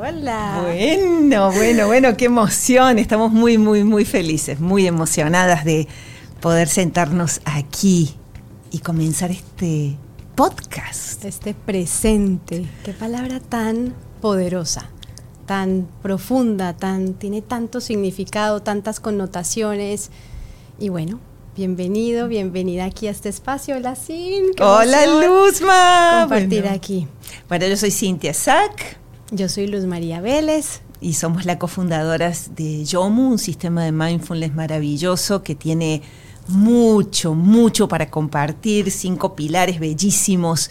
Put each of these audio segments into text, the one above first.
Hola. Bueno, bueno, bueno, qué emoción. Estamos muy, muy, muy felices, muy emocionadas de poder sentarnos aquí y comenzar este podcast. Este presente. Qué palabra tan poderosa, tan profunda, tan tiene tanto significado, tantas connotaciones. Y bueno, bienvenido, bienvenida aquí a este espacio. Hola, Sin. Hola, Luzma. Compartir aquí. Bueno, yo soy Cintia Sack. Yo soy Luz María Vélez. Y somos las cofundadoras de Yomu, un sistema de mindfulness maravilloso que tiene mucho, mucho para compartir, cinco pilares bellísimos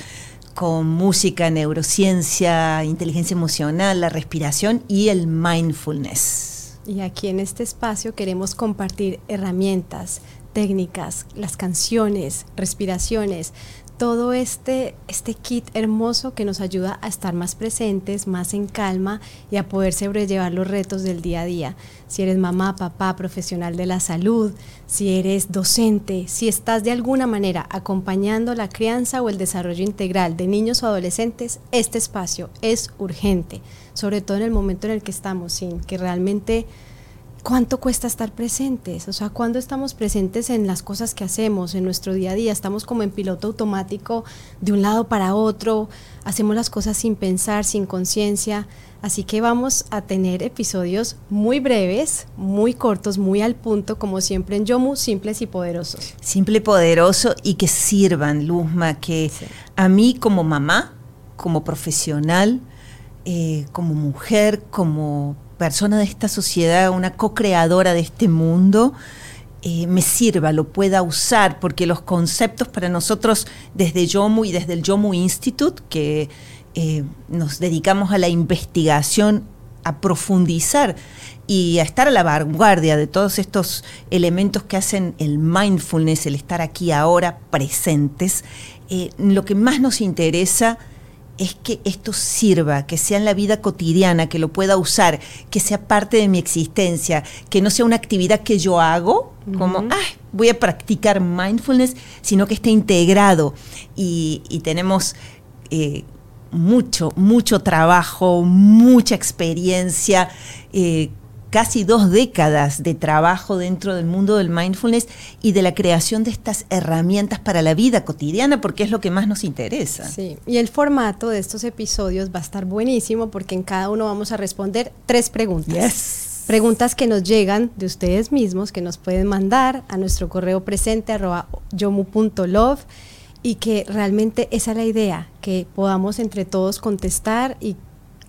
con música, neurociencia, inteligencia emocional, la respiración y el mindfulness. Y aquí en este espacio queremos compartir herramientas, técnicas, las canciones, respiraciones, todo este, este kit hermoso que nos ayuda a estar más presentes, más en calma y a poder sobrellevar los retos del día a día. Si eres mamá, papá, profesional de la salud, si eres docente, si estás de alguna manera acompañando la crianza o el desarrollo integral de niños o adolescentes, este espacio es urgente, sobre todo en el momento en el que estamos, sin que realmente ¿Cuánto cuesta estar presentes? O sea, ¿cuándo estamos presentes en las cosas que hacemos, en nuestro día a día? Estamos como en piloto automático de un lado para otro, hacemos las cosas sin pensar, sin conciencia. Así que vamos a tener episodios muy breves, muy cortos, muy al punto, como siempre en Yomu, simples y poderosos. Simple, y poderoso y que sirvan, Luzma, que a mí como mamá, como profesional, eh, como mujer, como persona de esta sociedad, una co-creadora de este mundo, eh, me sirva, lo pueda usar, porque los conceptos para nosotros desde Yomu y desde el Yomu Institute, que eh, nos dedicamos a la investigación, a profundizar y a estar a la vanguardia de todos estos elementos que hacen el mindfulness, el estar aquí ahora presentes, eh, lo que más nos interesa es que esto sirva, que sea en la vida cotidiana, que lo pueda usar, que sea parte de mi existencia, que no sea una actividad que yo hago, como, voy a practicar mindfulness, sino que esté integrado. Y, tenemos eh, mucho, mucho trabajo, mucha experiencia. Eh, casi dos décadas de trabajo dentro del mundo del mindfulness y de la creación de estas herramientas para la vida cotidiana, porque es lo que más nos interesa. Sí, y el formato de estos episodios va a estar buenísimo porque en cada uno vamos a responder tres preguntas. Preguntas que nos llegan de ustedes mismos, que nos pueden mandar a nuestro correo presente arroba yomu.love y que realmente esa es la idea, que podamos entre todos contestar y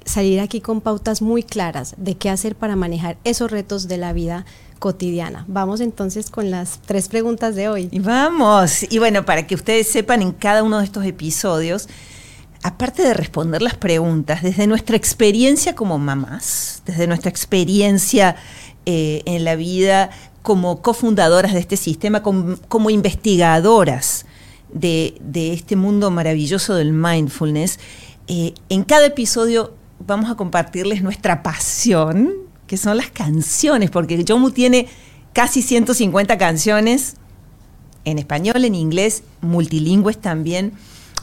salir aquí con pautas muy claras de qué hacer para manejar esos retos de la vida cotidiana. Vamos entonces con las tres preguntas de hoy. Vamos, y bueno, para que ustedes sepan en cada uno de estos episodios, aparte de responder las preguntas, desde nuestra experiencia como mamás, desde nuestra experiencia eh, en la vida como cofundadoras de este sistema, como, investigadoras de, este mundo maravilloso del mindfulness, eh, en cada episodio vamos a compartirles nuestra pasión, que son las canciones, porque Jomu tiene casi 150 canciones en español, en inglés, multilingües también,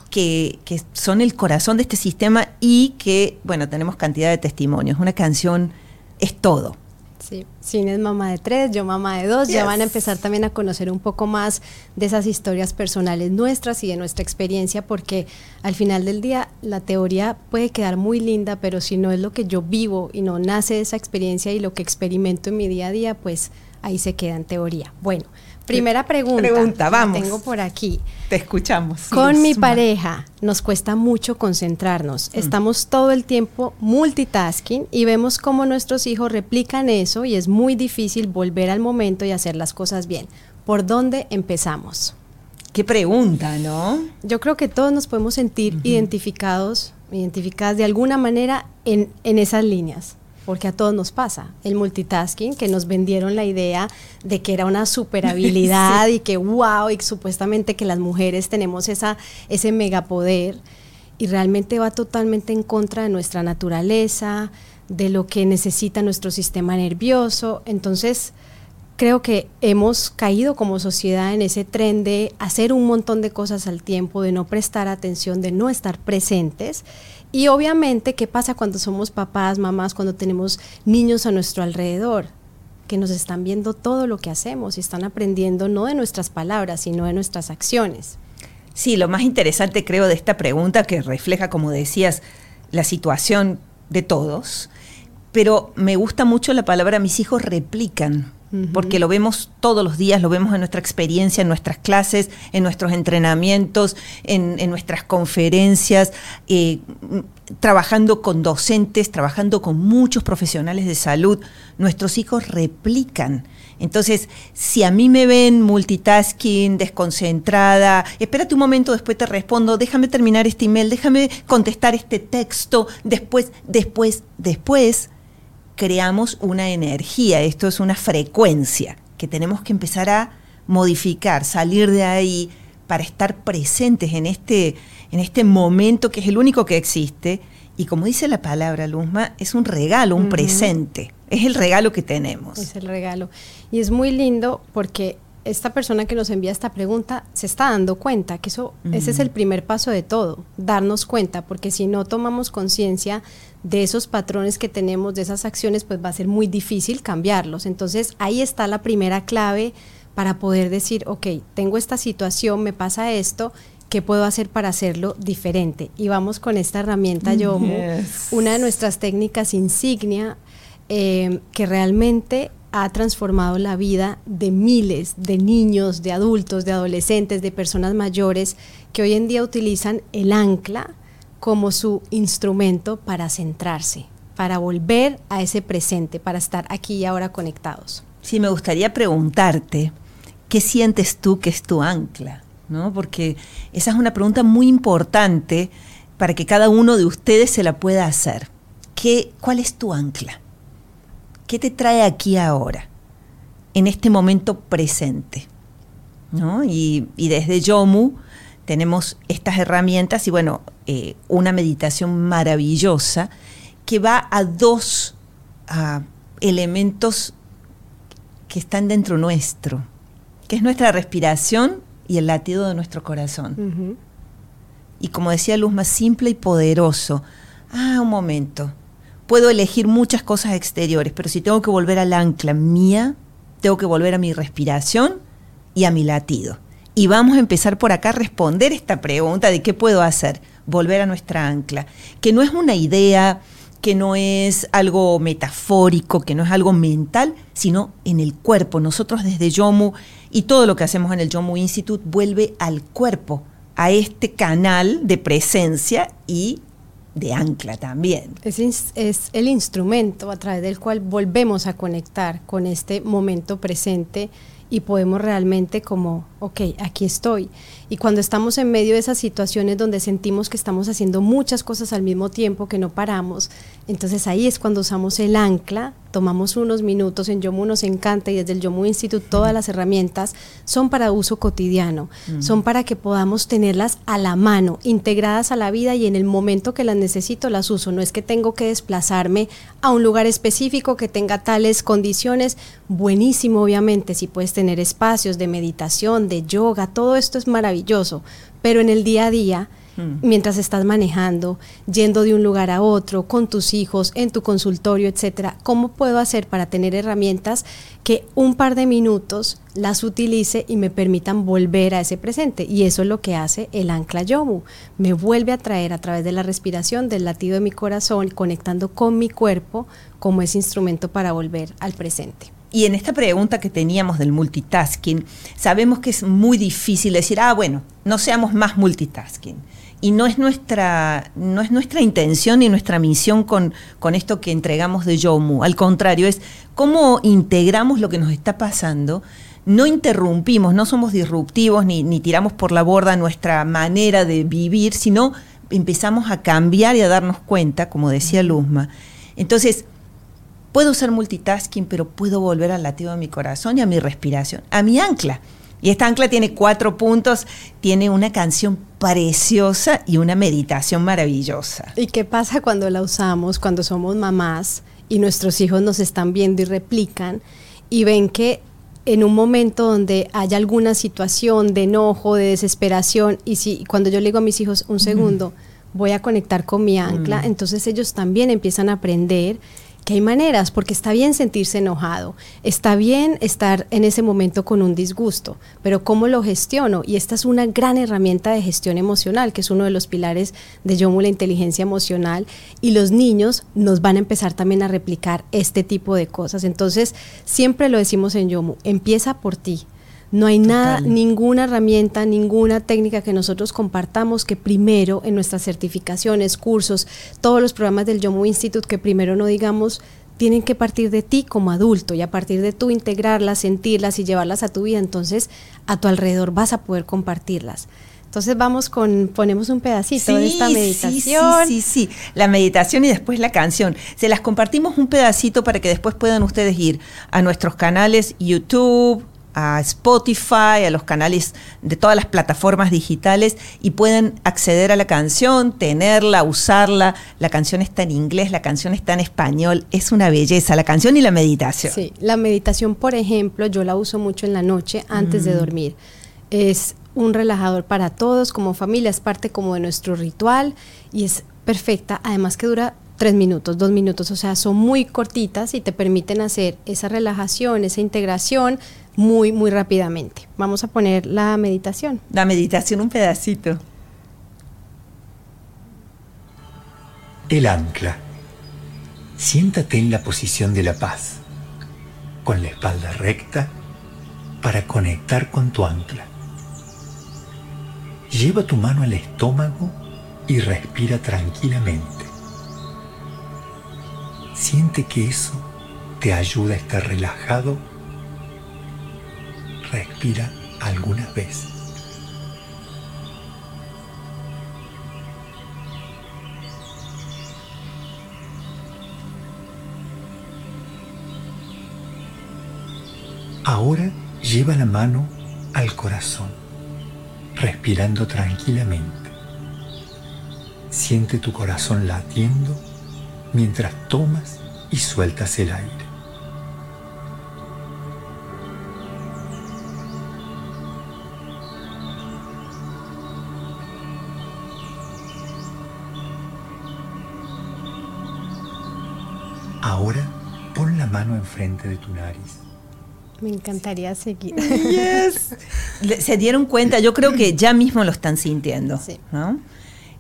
que, que, son el corazón de este sistema y que, bueno, tenemos cantidad de testimonios. Una canción es todo. Sí, Cine es mamá de tres, yo mamá de dos. Ya van a empezar también a conocer un poco más de esas historias personales nuestras y de nuestra experiencia, porque al final del día la teoría puede quedar muy linda, pero si no es lo que yo vivo y no nace de esa experiencia y lo que experimento en mi día a día, pues ahí se queda en teoría. Bueno, Primera pregunta. Pregunta, vamos. tengo por aquí. Te escuchamos. Con mi pareja nos cuesta mucho concentrarnos. Mm. Estamos todo el tiempo multitasking y vemos cómo nuestros hijos replican eso y es muy difícil volver al momento y hacer las cosas bien. ¿Por dónde empezamos? Qué pregunta, ¿no? Yo creo que todos nos podemos sentir identificados, identificadas de alguna manera en, en esas líneas porque a todos nos pasa. El multitasking, que nos vendieron la idea de que era una super habilidad y que wow, y supuestamente que las mujeres tenemos esa, ese megapoder, y realmente va totalmente en contra de nuestra naturaleza, de lo que necesita nuestro sistema nervioso. Entonces, creo que hemos caído como sociedad en ese tren de hacer un montón de cosas al tiempo, de no prestar atención, de no estar presentes Y obviamente, ¿qué pasa cuando somos papás, mamás, cuando tenemos niños a nuestro alrededor? Que nos están viendo todo lo que hacemos y están aprendiendo no de nuestras palabras, sino de nuestras acciones. Sí, lo más interesante creo de esta pregunta, que refleja, como decías, la situación de todos, pero me gusta mucho la palabra mis hijos replican, porque lo vemos todos los días, lo vemos en nuestra experiencia, en nuestras clases, en nuestros entrenamientos, en, nuestras conferencias, eh, trabajando con docentes, trabajando con muchos profesionales de salud. Nuestros hijos replican. Entonces, si a mí me ven multitasking, desconcentrada, espérate un momento, después te respondo, déjame terminar este email, déjame contestar este texto, después, después, después, creamos una energía, esto es una frecuencia que tenemos que empezar a modificar, salir de ahí para estar presentes en este, en este momento que es el único que existe. Y como dice la palabra, Luzma, es un regalo, un presente. Es el regalo que tenemos. Es el regalo. Y es muy lindo porque esta persona que nos envía esta pregunta se está dando cuenta que eso, ese es el primer paso de todo, darnos cuenta, porque si no tomamos conciencia de esos patrones que tenemos, de esas acciones, pues va a ser muy difícil cambiarlos. Entonces ahí está la primera clave para poder decir, ok, tengo esta situación, me pasa esto, ¿qué puedo hacer para hacerlo diferente? Y vamos con esta herramienta Yomo, una de nuestras técnicas insignia, eh, que realmente ha transformado la vida de miles de niños, de adultos, de adolescentes, de personas mayores que hoy en día utilizan el ancla como su instrumento para centrarse, para volver a ese presente, para estar aquí y ahora conectados. Sí, me gustaría preguntarte, ¿qué sientes tú que es tu ancla? ¿No? Porque esa es una pregunta muy importante para que cada uno de ustedes se la pueda hacer. ¿Qué, ¿Cuál es tu ancla? ¿Qué te trae aquí ahora, en este momento presente? Y, desde Yomu tenemos estas herramientas y bueno, eh, una meditación maravillosa que va a dos elementos que están dentro nuestro, que es nuestra respiración y el latido de nuestro corazón. Y como decía Luz, más simple y poderoso. Ah, un momento puedo elegir muchas cosas exteriores, pero si tengo que volver al ancla mía, tengo que volver a mi respiración y a mi latido. Y vamos a empezar por acá a responder esta pregunta de qué puedo hacer, volver a nuestra ancla, que no es una idea, que no es algo metafórico, que no es algo mental, sino en el cuerpo. Nosotros desde Yomu y todo lo que hacemos en el Yomu Institute vuelve al cuerpo, a este canal de presencia y de ancla también. Es, es, el instrumento a través del cual volvemos a conectar con este momento presente y podemos realmente como, ok, aquí estoy. Y cuando estamos en medio de esas situaciones donde sentimos que estamos haciendo muchas cosas al mismo tiempo, que no paramos, entonces ahí es cuando usamos el ancla, tomamos unos minutos, en Yomu nos encanta y desde el Yomu Institute todas las herramientas son para uso cotidiano, son para que podamos tenerlas a la mano, integradas a la vida y en el momento que las necesito las uso. No es que tengo que desplazarme a un lugar específico que tenga tales condiciones, buenísimo obviamente, si puedes tener espacios de meditación, de yoga, todo esto es maravilloso, pero en el día a día, hmm. mientras estás manejando, yendo de un lugar a otro, con tus hijos, en tu consultorio, etcétera, ¿cómo puedo hacer para tener herramientas que un par de minutos las utilice y me permitan volver a ese presente? Y eso es lo que hace el ancla yomu. Me vuelve a traer a través de la respiración, del latido de mi corazón, conectando con mi cuerpo como ese instrumento para volver al presente. Y en esta pregunta que teníamos del multitasking, sabemos que es muy difícil decir, ah, bueno, no seamos más multitasking. Y no es nuestra, no es nuestra intención ni nuestra misión con, con esto que entregamos de Yomu. Al contrario, es cómo integramos lo que nos está pasando no interrumpimos, no somos disruptivos ni, ni, tiramos por la borda nuestra manera de vivir, sino empezamos a cambiar y a darnos cuenta, como decía Luzma. Entonces, Puedo ser multitasking, pero puedo volver al latido de mi corazón y a mi respiración, a mi ancla. Y esta ancla tiene cuatro puntos, tiene una canción preciosa y una meditación maravillosa. ¿Y qué pasa cuando la usamos, cuando somos mamás y nuestros hijos nos están viendo y replican y ven que en un momento donde haya alguna situación de enojo, de desesperación, y si cuando yo le digo a mis hijos, un segundo, voy a conectar con mi ancla, Mm. entonces ellos también empiezan a aprender que hay maneras, porque está bien sentirse enojado, está bien estar en ese momento con un disgusto, pero ¿cómo lo gestiono? Y esta es una gran herramienta de gestión emocional, que es uno de los pilares de Yomu, la inteligencia emocional, y los niños nos van a empezar también a replicar este tipo de cosas. Entonces, siempre lo decimos en Yomu, empieza por ti. No hay nada, ninguna herramienta, ninguna técnica que nosotros compartamos que primero en nuestras certificaciones, cursos, todos los programas del Yomu Institute, que primero no digamos, tienen que partir de ti como adulto y a partir de tú integrarlas, sentirlas y llevarlas a tu vida, entonces a tu alrededor vas a poder compartirlas. Entonces vamos con, ponemos un pedacito de esta Sí, meditación. Sí, sí, sí, La meditación y después la canción. Se las compartimos un pedacito para que después puedan ustedes ir a nuestros canales YouTube, a Spotify, a los canales de todas las plataformas digitales y puedan acceder a la canción, tenerla, usarla. La canción está en inglés, la canción está en español. Es una belleza, la canción y la meditación. Sí, la meditación, por ejemplo, yo la uso mucho en la noche antes de dormir. Es un relajador para todos, como familia, es parte como de nuestro ritual y es perfecta, además que dura tres minutos, dos minutos, o sea, son muy cortitas y te permiten hacer esa relajación, esa integración muy, muy rápidamente. Vamos a poner la meditación. La meditación, un pedacito. El ancla. Siéntate en la posición de la paz, con la espalda recta para conectar con tu ancla. Lleva tu mano al estómago y respira tranquilamente. Siente que eso te ayuda a estar relajado. Respira algunas veces. Ahora lleva la mano al corazón, respirando tranquilamente. Siente tu corazón latiendo mientras tomas y sueltas el aire. Mano enfrente de tu nariz. Me encantaría seguir. Yes. Se dieron cuenta, yo creo que ya mismo lo están sintiendo, Sí. ¿no?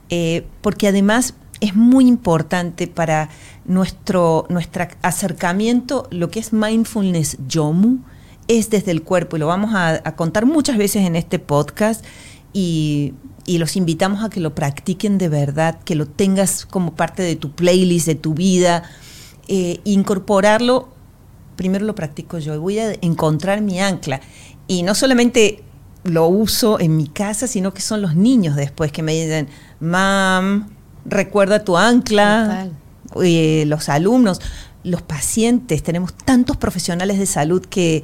Eh, porque además es muy importante para nuestro, nuestro acercamiento, lo que es mindfulness yomu, es desde el cuerpo y lo vamos a, a contar muchas veces en este podcast y, y los invitamos a que lo practiquen de verdad, que lo tengas como parte de tu playlist, de tu vida, eh, incorporarlo primero lo practico yo voy a encontrar mi ancla. Y no solamente lo uso en mi casa, sino que son los niños después que me dicen, mam, recuerda tu ancla. Eh, los alumnos, los pacientes, tenemos tantos profesionales de salud que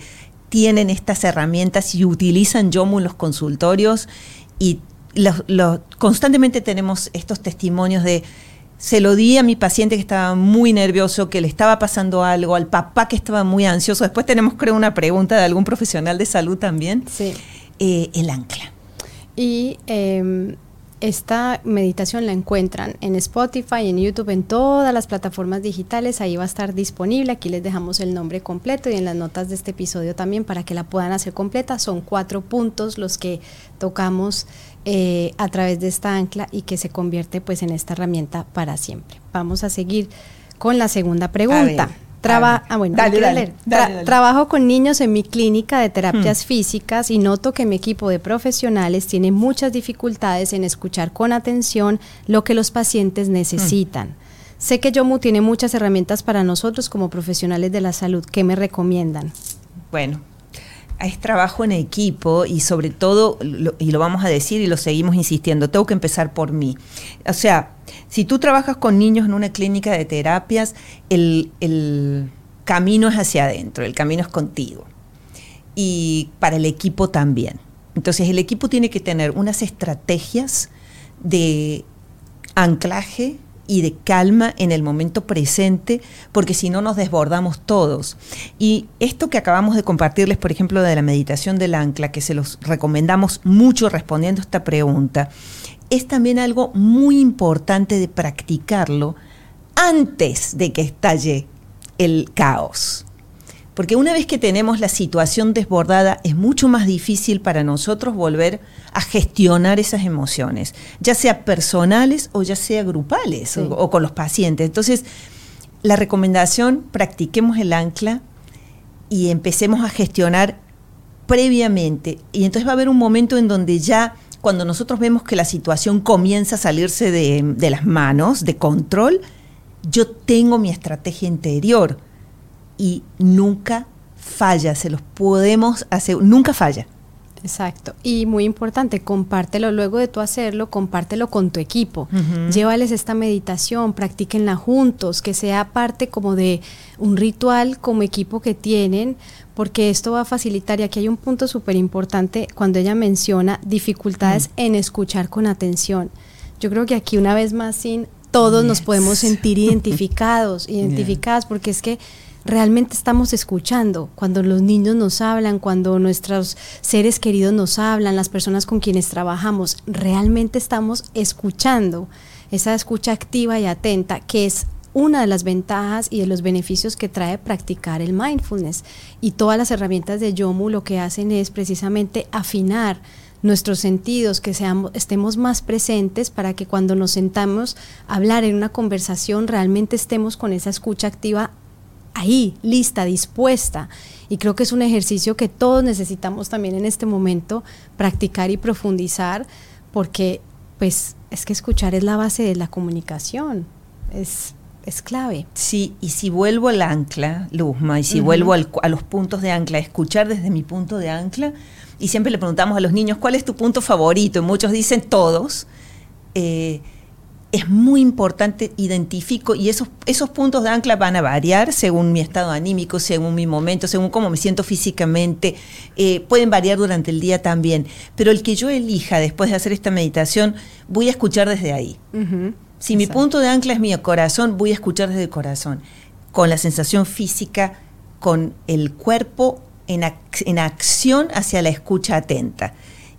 tienen estas herramientas y utilizan Yomu en los consultorios y los- los- constantemente tenemos estos testimonios de se lo di a mi paciente que estaba muy nervioso, que le estaba pasando algo, al papá que estaba muy ansioso. Después tenemos, creo, una pregunta de algún profesional de salud también. Sí. Eh, el ancla. Y eh, esta meditación la encuentran en Spotify, en YouTube, en todas las plataformas digitales. Ahí va a estar disponible. Aquí les dejamos el nombre completo y en las notas de este episodio también para que la puedan hacer completa. Son cuatro puntos los que tocamos eh, a través de esta ancla y que se convierte pues en esta herramienta para siempre. Vamos a seguir con la segunda pregunta. Traba- ah, bueno, Dale, ¿quiero dale, leer? dale, Tra- dale. Trabajo con niños en mi clínica de terapias físicas y noto que mi equipo de profesionales tiene muchas dificultades en escuchar con atención lo que los pacientes necesitan. Sé que Yomu tiene muchas herramientas para nosotros como profesionales de la salud. ¿Qué me recomiendan? Bueno, es trabajo en equipo y sobre todo, y lo vamos a decir y lo seguimos insistiendo, tengo que empezar por mí. O sea, si tú trabajas con niños en una clínica de terapias, el, el camino es hacia adentro, el camino es contigo. Y para el equipo también. Entonces el equipo tiene que tener unas estrategias de anclaje y de calma en el momento presente, porque si no nos desbordamos todos. Y esto que acabamos de compartirles, por ejemplo, de la meditación del ancla, que se los recomendamos mucho respondiendo a esta pregunta, es también algo muy importante de practicarlo antes de que estalle el caos. Porque una vez que tenemos la situación desbordada, es mucho más difícil para nosotros volver a gestionar esas emociones, ya sea personales o ya sea grupales o, o, con los pacientes. Entonces, la recomendación, practiquemos el ancla y empecemos a gestionar previamente. Y entonces va a haber un momento en donde ya, cuando nosotros vemos que la situación comienza a salirse de, de las manos, de control, yo tengo mi estrategia interior y nunca falla, se los podemos hacer, nunca falla. Exacto. Y muy importante, compártelo luego de tú hacerlo, compártelo con tu equipo. Llévales esta meditación, practíquenla juntos, que sea parte como de un ritual como equipo que tienen, porque esto va a facilitar, y aquí hay un punto súper importante cuando ella menciona dificultades en escuchar con atención. Yo creo que aquí una vez más, sin todos nos podemos sentir identificados, identificadas, porque es que realmente estamos escuchando, cuando los niños nos hablan, cuando nuestros seres queridos nos hablan, las personas con quienes trabajamos, realmente estamos escuchando, esa escucha activa y atenta, que es una de las ventajas y de los beneficios que trae practicar el mindfulness. Y todas las herramientas de Yomu lo que hacen es precisamente afinar nuestros sentidos, que seamos, estemos más presentes para que cuando nos sentamos a hablar en una conversación realmente estemos con esa escucha activa ahí, lista, dispuesta. Y creo que es un ejercicio que todos necesitamos también en este momento practicar y profundizar, porque pues es que escuchar es la base de la comunicación. Es, es clave. Sí, y si vuelvo al ancla, Luzma, y si vuelvo a los puntos de ancla, escuchar desde mi punto de ancla, y siempre le preguntamos a los niños, ¿cuál es tu punto favorito? Y muchos dicen todos. Eh, es muy importante, identifico, y esos, esos puntos de ancla van a variar según mi estado anímico, según mi momento, según cómo me siento físicamente, eh, pueden variar durante el día también, pero el que yo elija después de hacer esta meditación, voy a escuchar desde ahí. si mi punto de ancla es mi corazón, voy a escuchar desde el corazón, con la sensación física, con el cuerpo en, en acción hacia la escucha atenta.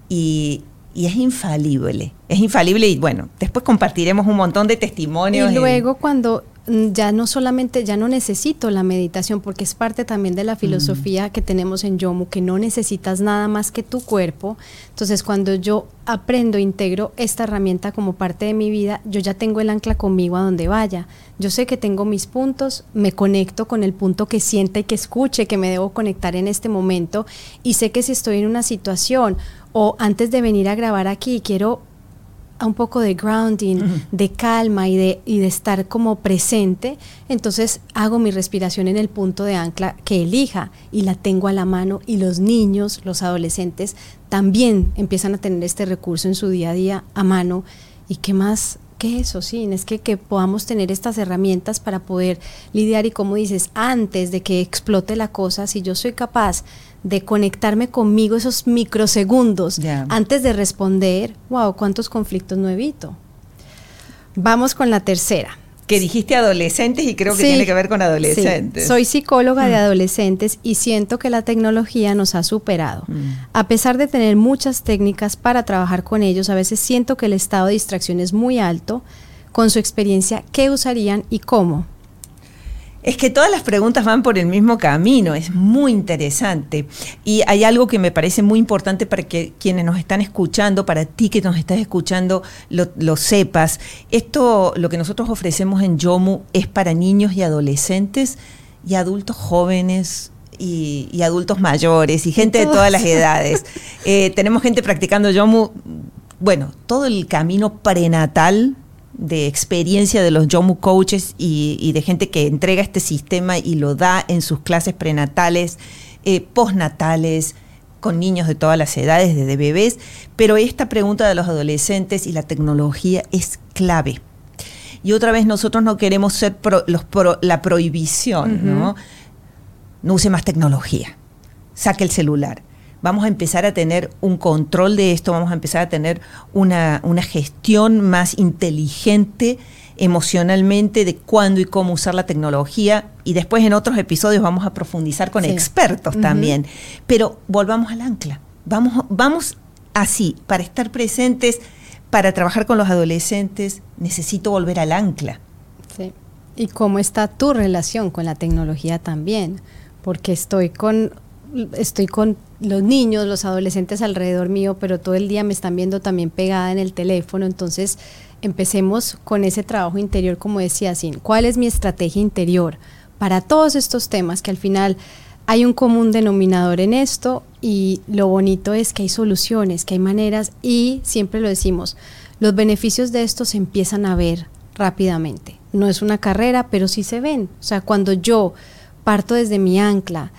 Y, y es infalible, es infalible y bueno, después compartiremos un montón de testimonios. Y luego cuando mm, ya no solamente, ya no necesito la meditación, porque es parte también de la filosofía que tenemos en Yomu, que no necesitas nada más que tu cuerpo. Entonces, cuando yo aprendo, integro esta herramienta como parte de mi vida, yo ya tengo el ancla conmigo a donde vaya. Yo sé que tengo mis puntos, me conecto con el punto que siente y que escuche, que me debo conectar en este momento, y sé que si estoy en una situación o antes de venir a grabar aquí quiero un poco de grounding, de calma y de, y de estar como presente, entonces hago mi respiración en el punto de ancla que elija y la tengo a la mano y los niños, los adolescentes también empiezan a tener este recurso en su día a día a mano. Y qué más que eso, sí, es que, que podamos tener estas herramientas para poder lidiar y como dices, antes de que explote la cosa, si yo soy capaz de conectarme conmigo esos microsegundos antes de responder, wow, cuántos conflictos no evito. Vamos con la tercera. Que dijiste adolescentes y creo que tiene que ver con adolescentes. Soy psicóloga de mm. adolescentes y siento que la tecnología nos ha superado. Mm. A pesar de tener muchas técnicas para trabajar con ellos, a veces siento que el estado de distracción es muy alto. Con su experiencia, ¿qué usarían y cómo? Es que todas las preguntas van por el mismo camino, es muy interesante. Y hay algo que me parece muy importante para que quienes nos están escuchando, para ti que nos estás escuchando, lo, sepas. Esto, lo que nosotros ofrecemos en Yomu, es para niños y adolescentes y adultos jóvenes, y, adultos mayores y gente de todas las edades. Eh, tenemos gente practicando Yomu, bueno, todo el camino prenatal de experiencia de los Yomu coaches y, de gente que entrega este sistema y lo da en sus clases prenatales, eh, postnatales, con niños de todas las edades, desde bebés, pero esta pregunta de los adolescentes y la tecnología es clave. Y otra vez nosotros no queremos ser los la prohibición, ¿no? No use más tecnología, saque el celular vamos a empezar a tener un control de esto, vamos a empezar a tener una, gestión más inteligente emocionalmente de cuándo y cómo usar la tecnología y después en otros episodios vamos a profundizar con expertos también. Pero volvamos al ancla, vamos, vamos así, para estar presentes, para trabajar con los adolescentes necesito volver al ancla. Sí. ¿Y cómo está tu relación con la tecnología también? Porque estoy con estoy con los niños, los adolescentes alrededor mío, pero todo el día me están viendo también pegada en el teléfono, entonces empecemos con ese trabajo interior, como decía Sin. ¿Cuál es mi estrategia interior para todos estos temas que al final hay un común denominador en esto y lo bonito es que hay soluciones, que hay maneras y siempre lo decimos, los beneficios de esto se empiezan a ver rápidamente. No es una carrera, pero sí se ven. O sea, cuando yo parto desde mi ancla,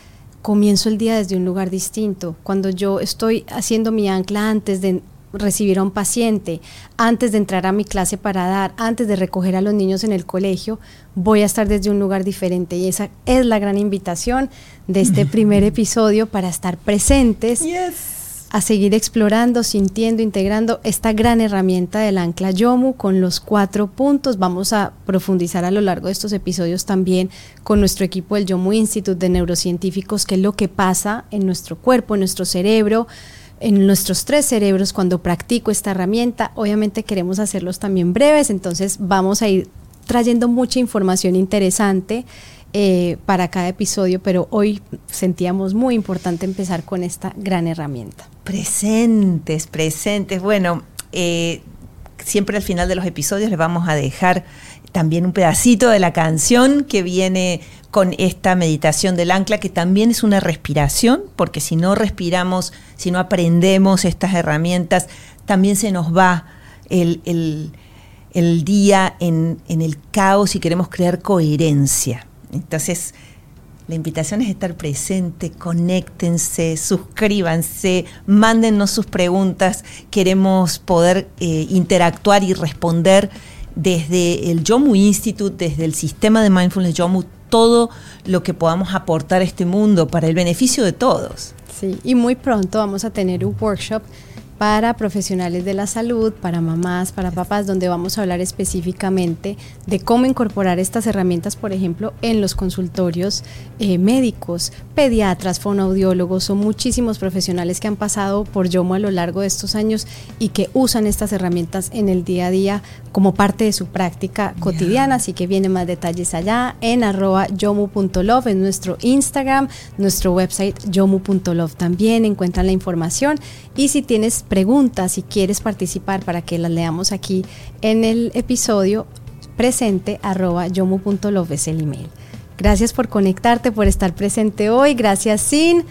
comienzo el día desde un lugar distinto. Cuando yo estoy haciendo mi ancla antes de recibir a un paciente, antes de entrar a mi clase para dar, antes de recoger a los niños en el colegio, voy a estar desde un lugar diferente. Y esa es la gran invitación de este primer episodio para estar presentes. A seguir explorando, sintiendo, integrando esta gran herramienta del ancla Yomu con los cuatro puntos. Vamos a profundizar a lo largo de estos episodios también con nuestro equipo del Yomu Institute de Neurocientíficos, qué es lo que pasa en nuestro cuerpo, en nuestro cerebro, en nuestros tres cerebros cuando practico esta herramienta. Obviamente queremos hacerlos también breves, entonces vamos a ir trayendo mucha información interesante eh, para cada episodio, pero hoy sentíamos muy importante empezar con esta gran herramienta. Presentes, presentes. Bueno, eh, siempre al final de los episodios les vamos a dejar también un pedacito de la canción que viene con esta meditación del ancla, que también es una respiración, porque si no respiramos, si no aprendemos estas herramientas, también se nos va el, día en, en el caos y queremos crear coherencia. Entonces, la invitación es estar presente, conéctense, suscríbanse, mándennos sus preguntas. Queremos poder eh, interactuar y responder desde el Yomu Institute, desde el sistema de Mindfulness Yomu, todo lo que podamos aportar a este mundo para el beneficio de todos. Sí, y muy pronto vamos a tener un workshop para profesionales de la salud, para mamás, para papás, donde vamos a hablar específicamente de cómo incorporar estas herramientas, por ejemplo, en los consultorios eh, médicos, pediatras, fonoaudiólogos, son muchísimos profesionales que han pasado por Yomo a lo largo de estos años y que usan estas herramientas en el día a día como parte de su práctica cotidiana, así que vienen más detalles allá en arroba yomu.love, en nuestro Instagram, nuestro website yomu.love también. Encuentran la información y si tienes preguntas, si quieres participar para que las leamos aquí en el episodio, presente arroba yomu.love es el email. Gracias por conectarte, por estar presente hoy. Gracias, Sin.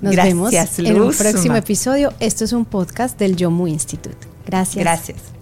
Nos vemos en un próximo episodio. Esto es un podcast del Yomu Institute. Gracias. Gracias.